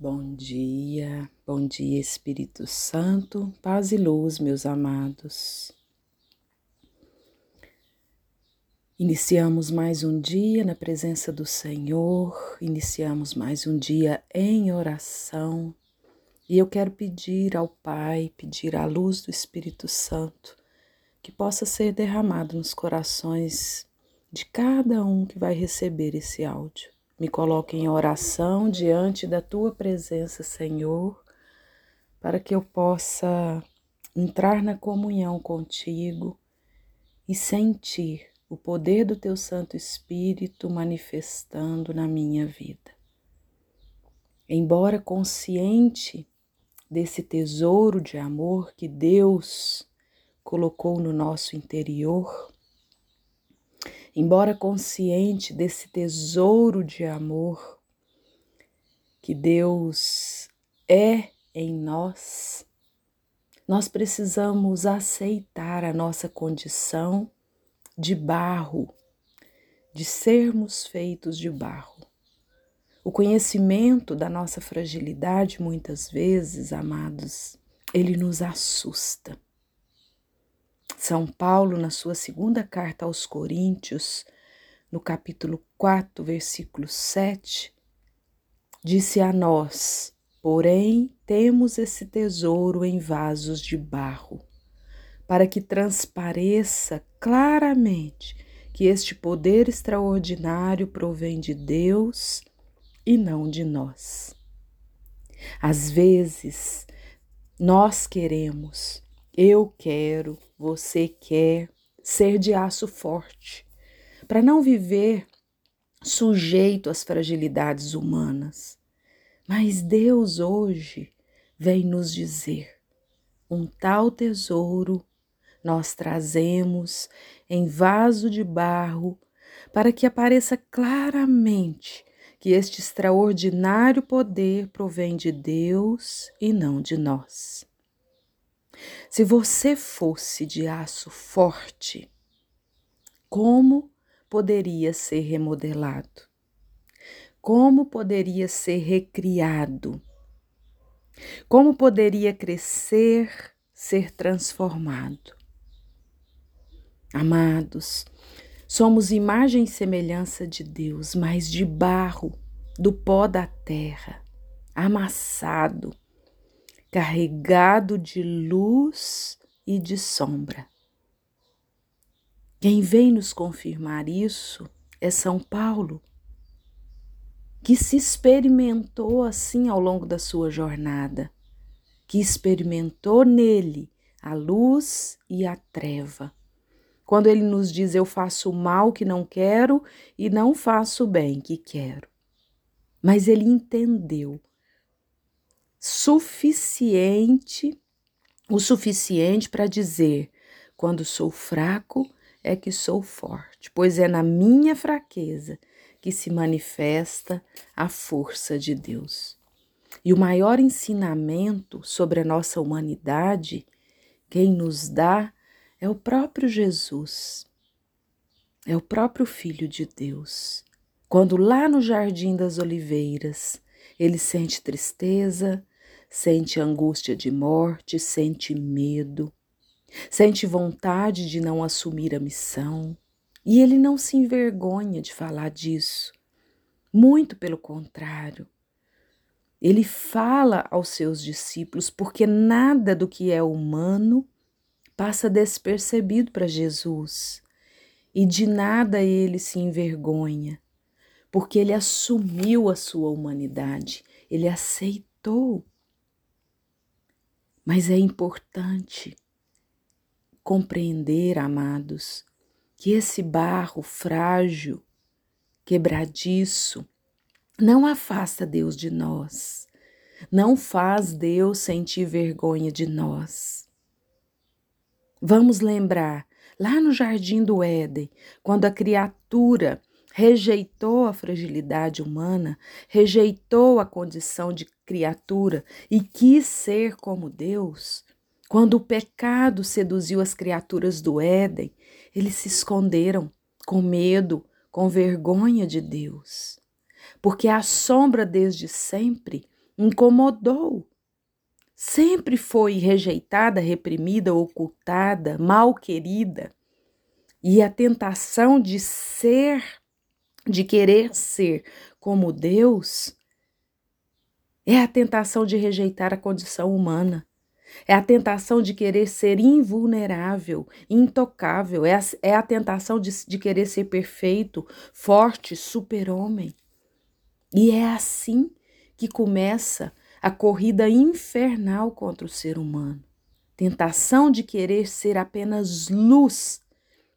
Bom dia, bom dia Espírito Santo, paz e luz, meus amados. Iniciamos mais um dia na presença do Senhor, iniciamos mais um dia em oração e eu quero pedir ao Pai, pedir à luz do Espírito Santo que possa ser derramado nos corações de cada um que vai receber esse áudio. Me coloque em oração diante da tua presença, Senhor, para que eu possa entrar na comunhão contigo e sentir o poder do teu Santo Espírito manifestando na minha vida. Embora consciente desse tesouro de amor que Deus colocou no nosso interior, embora consciente desse tesouro de amor que Deus é em nós, nós precisamos aceitar a nossa condição de barro, de sermos feitos de barro. O conhecimento da nossa fragilidade, muitas vezes, amados, ele nos assusta. São Paulo, na sua segunda carta aos Coríntios, no capítulo 4, versículo 7, disse a nós: Porém, temos esse tesouro em vasos de barro, para que transpareça claramente que este poder extraordinário provém de Deus e não de nós. Às vezes, nós queremos, eu quero, você quer ser de aço forte, para não viver sujeito às fragilidades humanas. Mas Deus hoje vem nos dizer: um tal tesouro nós trazemos em vaso de barro para que apareça claramente que este extraordinário poder provém de Deus e não de nós. Se você fosse de aço forte, como poderia ser remodelado? Como poderia ser recriado? Como poderia crescer, ser transformado? Amados, somos imagem e semelhança de Deus, mas de barro, do pó da terra, amassado carregado de luz e de sombra. Quem vem nos confirmar isso é São Paulo, que se experimentou assim ao longo da sua jornada, que experimentou nele a luz e a treva. Quando ele nos diz: Eu faço o mal que não quero e não faço o bem que quero. Mas ele entendeu suficiente, o suficiente para dizer: quando sou fraco é que sou forte, pois é na minha fraqueza que se manifesta a força de Deus. E o maior ensinamento sobre a nossa humanidade, quem nos dá é o próprio Jesus, é o próprio Filho de Deus. Quando lá no Jardim das Oliveiras ele sente tristeza, sente angústia de morte, sente medo, sente vontade de não assumir a missão, e ele não se envergonha de falar disso. Muito pelo contrário. Ele fala aos seus discípulos porque nada do que é humano passa despercebido para Jesus. E de nada ele se envergonha, porque ele assumiu a sua humanidade, ele aceitou mas é importante compreender, amados, que esse barro frágil, quebradiço, não afasta Deus de nós, não faz Deus sentir vergonha de nós. Vamos lembrar, lá no jardim do Éden, quando a criatura rejeitou a fragilidade humana, rejeitou a condição de criatura e quis ser como Deus, quando o pecado seduziu as criaturas do Éden, eles se esconderam com medo, com vergonha de Deus. Porque a sombra desde sempre incomodou. Sempre foi rejeitada, reprimida, ocultada, mal querida. E a tentação de ser, de querer ser como Deus, é a tentação de rejeitar a condição humana. É a tentação de querer ser invulnerável, intocável. É a, é a tentação de, de querer ser perfeito, forte, super-homem. E é assim que começa a corrida infernal contra o ser humano. Tentação de querer ser apenas luz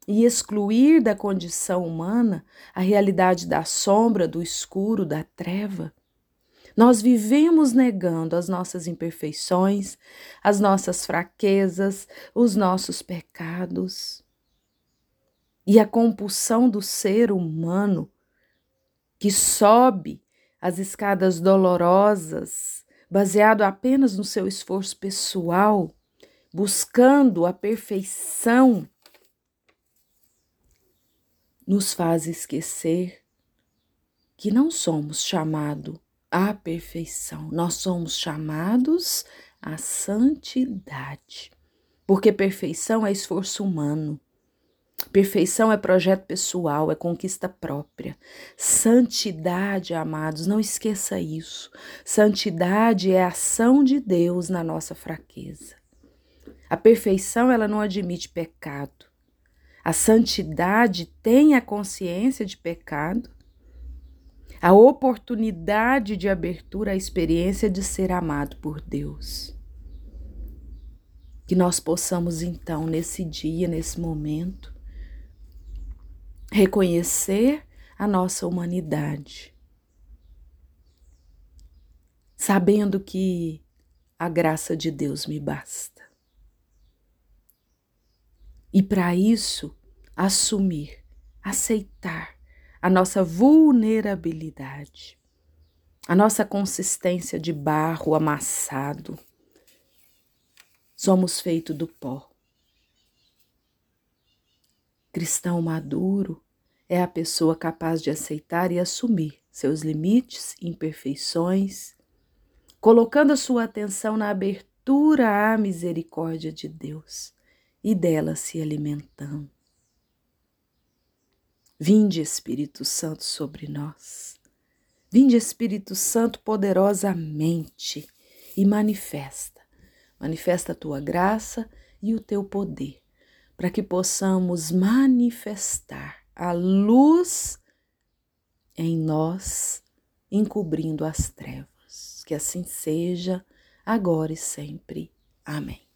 e excluir da condição humana a realidade da sombra, do escuro, da treva. Nós vivemos negando as nossas imperfeições, as nossas fraquezas, os nossos pecados. E a compulsão do ser humano que sobe as escadas dolorosas, baseado apenas no seu esforço pessoal, buscando a perfeição, nos faz esquecer que não somos chamados à perfeição. Nós somos chamados à santidade. Porque perfeição é esforço humano. Perfeição é projeto pessoal, é conquista própria. Santidade, amados, não esqueça isso. Santidade é a ação de Deus na nossa fraqueza. A perfeição, ela não admite pecado. A santidade tem a consciência de pecado a oportunidade de abertura à experiência de ser amado por Deus. Que nós possamos então, nesse dia, nesse momento, reconhecer a nossa humanidade, sabendo que a graça de Deus me basta. E para isso, assumir, aceitar a nossa vulnerabilidade, a nossa consistência de barro amassado. Somos feitos do pó. Cristão maduro é a pessoa capaz de aceitar e assumir seus limites, imperfeições, colocando a sua atenção na abertura à misericórdia de Deus e dela se alimentando. Vinde, Espírito Santo, sobre nós. Vinde, Espírito Santo, poderosamente e manifesta. Manifesta a tua graça e o teu poder, para que possamos manifestar a luz em nós, encobrindo as trevas. Que assim seja, agora e sempre. Amém.